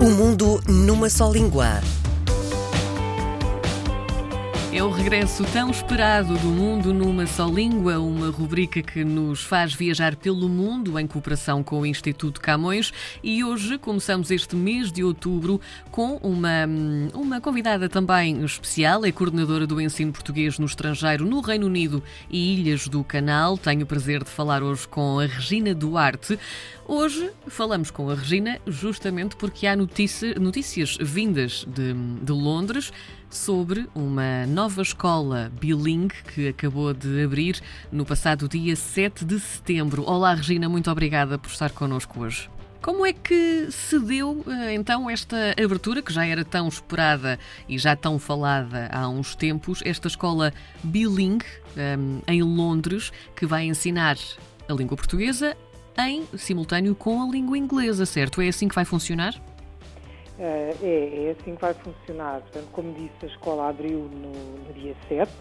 O mundo numa só língua. É o regresso tão esperado do Mundo numa Só Língua, uma rubrica que nos faz viajar pelo mundo em cooperação com o Instituto Camões. E hoje começamos este mês de outubro com uma, uma convidada também especial, é coordenadora do ensino português no estrangeiro, no Reino Unido e Ilhas do Canal. Tenho o prazer de falar hoje com a Regina Duarte. Hoje falamos com a Regina justamente porque há notícia, notícias vindas de, de Londres sobre uma nova escola bilingue que acabou de abrir no passado dia 7 de setembro. Olá, Regina, muito obrigada por estar connosco hoje. Como é que se deu eh, então esta abertura, que já era tão esperada e já tão falada há uns tempos, esta escola bilingue um, em Londres, que vai ensinar a língua portuguesa em simultâneo com a língua inglesa, certo? É assim que vai funcionar? Uh, é, é assim que vai funcionar. Portanto, como disse, a escola abriu no, no dia 7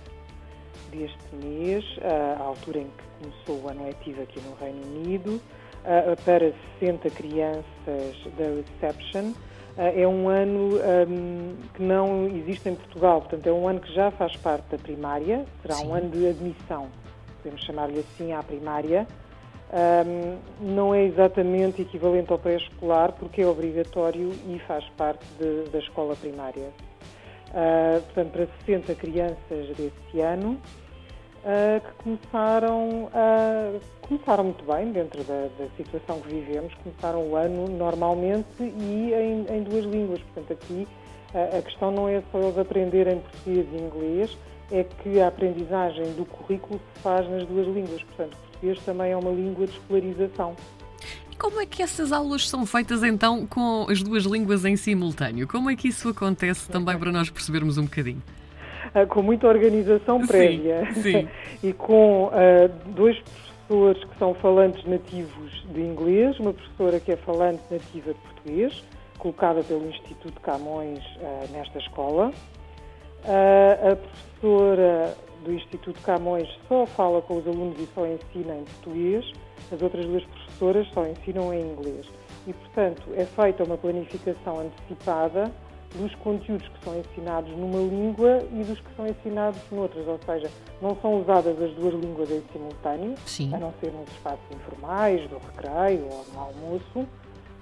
deste mês, uh, à altura em que começou o ano letivo aqui no Reino Unido, uh, para 60 crianças da Reception. é um ano um, que não existe em Portugal, portanto, é um ano que já faz parte da primária, será Sim. um ano de admissão, podemos chamar-lhe assim, à primária um, não é exatamente equivalente ao pré-escolar porque é obrigatório e faz parte de, da escola primária. Uh, portanto, para 60 crianças desse ano, uh, que começaram, uh, começaram muito bem dentro da, da, situação que vivemos, começaram o ano normalmente e em, em duas línguas. Portanto, aqui a questão não é só eles aprenderem português e inglês, é que a aprendizagem do currículo se faz nas duas línguas. Portanto, português também é uma língua de escolarização. E como é que essas aulas são feitas então com as duas línguas em simultâneo? Como é que isso acontece também para nós percebermos um bocadinho? Ah, com muita organização prévia sim, sim. e com uh, dois professores que são falantes nativos de inglês, uma professora que é falante nativa de português, colocada pelo Instituto Camões uh, nesta escola. Uh, a professora do Instituto Camões só fala com os alunos e só ensina em português, as outras duas professoras só ensinam em inglês. E, portanto, é feita uma planificação antecipada dos conteúdos que são ensinados numa língua e dos que são ensinados noutras, ou seja, não são usadas as duas línguas em simultâneo, Sim. a não ser nos espaços informais, do recreio ou no almoço.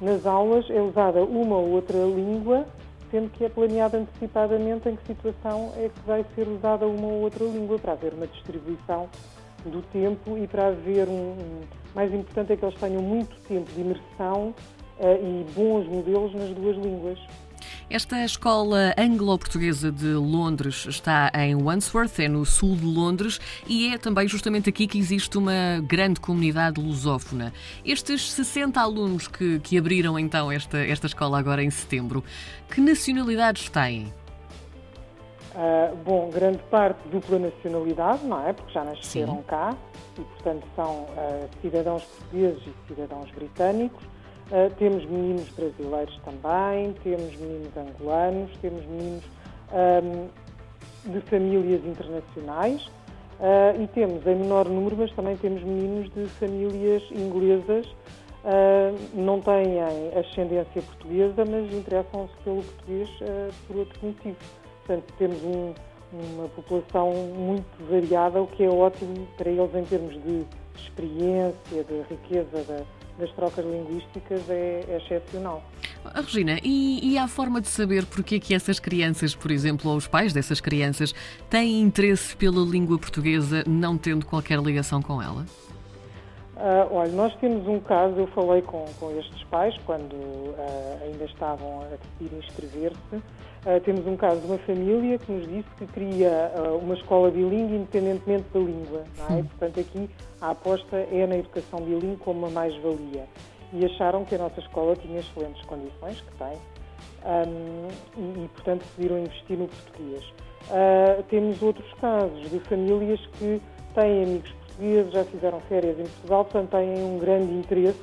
Nas aulas é usada uma ou outra língua sendo que é planeado antecipadamente em que situação é que vai ser usada uma ou outra língua, para haver uma distribuição do tempo e para haver um. Mais importante é que eles tenham muito tempo de imersão uh, e bons modelos nas duas línguas. Esta escola anglo-portuguesa de Londres está em Wandsworth, é no sul de Londres, e é também justamente aqui que existe uma grande comunidade lusófona. Estes 60 alunos que, que abriram então esta, esta escola agora em setembro, que nacionalidades têm? Uh, bom, grande parte dupla nacionalidade, não é? Porque já nasceram Sim. cá e, portanto, são uh, cidadãos portugueses e cidadãos britânicos. Uh, temos meninos brasileiros também, temos meninos angolanos, temos meninos um, de famílias internacionais uh, e temos, em menor número, mas também temos meninos de famílias inglesas. Uh, não têm ascendência portuguesa, mas interessam-se pelo português por outro motivo. Portanto, temos um, uma população muito variada, o que é ótimo para eles em termos de experiência, de riqueza da, das trocas linguísticas é, é excepcional. Ah, Regina, e, e há forma de saber porque é que essas crianças, por exemplo, ou os pais dessas crianças, têm interesse pela língua portuguesa não tendo qualquer ligação com ela? Uh, olha, nós temos um caso, eu falei com, com estes pais quando uh, ainda estavam a decidir inscrever-se. Uh, temos um caso de uma família que nos disse que queria uma escola bilingue independentemente da língua. É? Portanto, aqui a aposta é na educação bilingue como uma mais-valia. E acharam que a nossa escola tinha excelentes condições, que tem, um, e, e, portanto, decidiram investir no português. temos outros casos de famílias que têm amigos portugueses, já fizeram férias em Portugal, portanto têm um grande interesse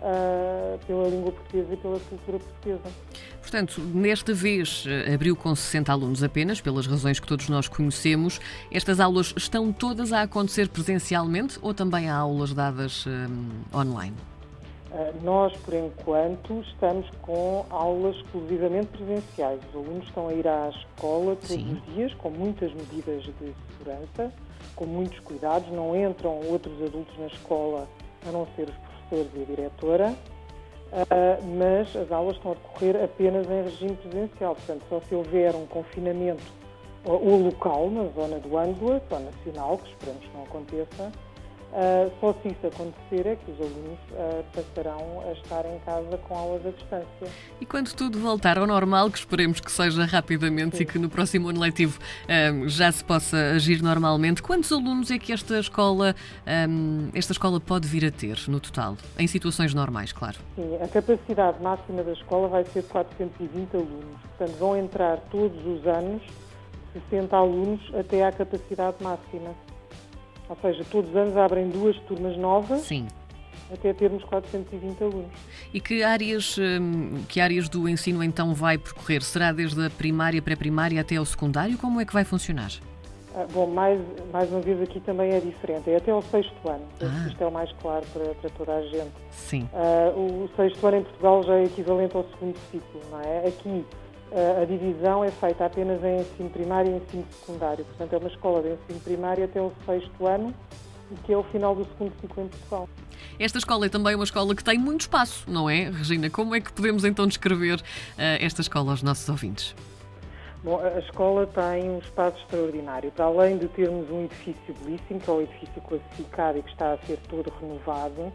uh, pela língua portuguesa e pela cultura portuguesa. Portanto, nesta vez eh, abriu com 60 alunos apenas, pelas razões que todos nós conhecemos. Estas aulas estão todas a acontecer presencialmente ou também há aulas dadas um, online? Nós, por enquanto, estamos com aulas exclusivamente presenciais. Os alunos estão a ir à escola todos Sim. os dias, com muitas medidas de segurança, com muitos cuidados. Não entram outros adultos na escola, a não ser os professores e a diretora. mas as aulas estão a decorrer apenas em regime presencial. Portanto, só se houver um confinamento ou local, na zona do Ângulo, ou nacional, que esperamos que não aconteça, Uh, só se isso acontecer é que os alunos uh, passarão a estar em casa com aulas à distância. E quando tudo voltar ao normal, que esperemos que seja rapidamente Sim. e que no próximo ano letivo um, já se possa agir normalmente, quantos alunos é que esta escola, um, esta escola pode vir a ter no total? Em situações normais, claro. Sim, a capacidade máxima da escola vai ser 420 alunos. Portanto, vão entrar todos os anos 60 alunos até à capacidade máxima. Ou seja, todos os anos abrem duas turmas novas. Sim. Até termos 420 alunos. E que áreas, hum, que áreas do ensino então vai percorrer? Será desde a primária, pré-primária até ao secundário? Como é que vai funcionar? Ah, bom, mais, mais uma vez aqui também é diferente. É até ao sexto ano. Ah. Isto é o mais claro para, para toda a gente. Sim. Uh, o sexto ano em Portugal já é equivalente ao segundo ciclo, não é? Aqui a divisão é feita apenas em ensino primário e ensino secundário. Portanto, é uma escola de ensino primário até o sexto ano, que é o final do segundo ciclo em Portugal. Esta escola é também uma escola que tem muito espaço, não é, Regina? Como é que podemos então descrever uh, esta escola aos nossos ouvintes? Bom, a escola tem um espaço extraordinário. Para além de termos um edifício belíssimo, que é o edifício classificado e que está a ser todo renovado, uh,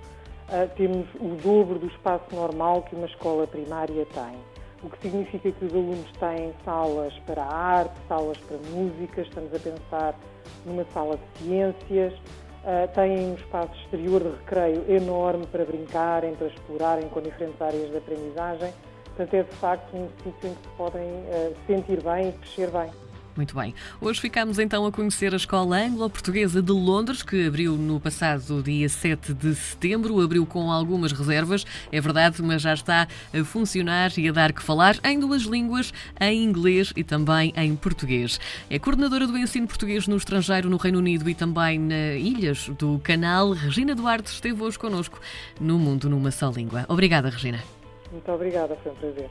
temos o dobro do espaço normal que uma escola primária tem o que significa que os alunos têm salas para arte, salas para música, estamos a pensar numa sala de ciências, uh, têm um espaço exterior de recreio enorme para brincarem, para explorarem com diferentes áreas de aprendizagem. Portanto, é de facto um sítio em que se podem uh, sentir bem e crescer bem. Muito bem. Hoje ficamos então a conhecer a Escola Anglo-Portuguesa de Londres, que abriu no passado dia 7 de setembro. Abriu com algumas reservas, é verdade, mas já está a funcionar e a dar que falar em duas línguas, em inglês e também em português. É coordenadora do ensino português no estrangeiro, no Reino Unido e também nas ilhas do canal. Regina Duarte esteve hoje connosco no Mundo numa Só Língua. Obrigada, Regina. Muito obrigada, foi um prazer.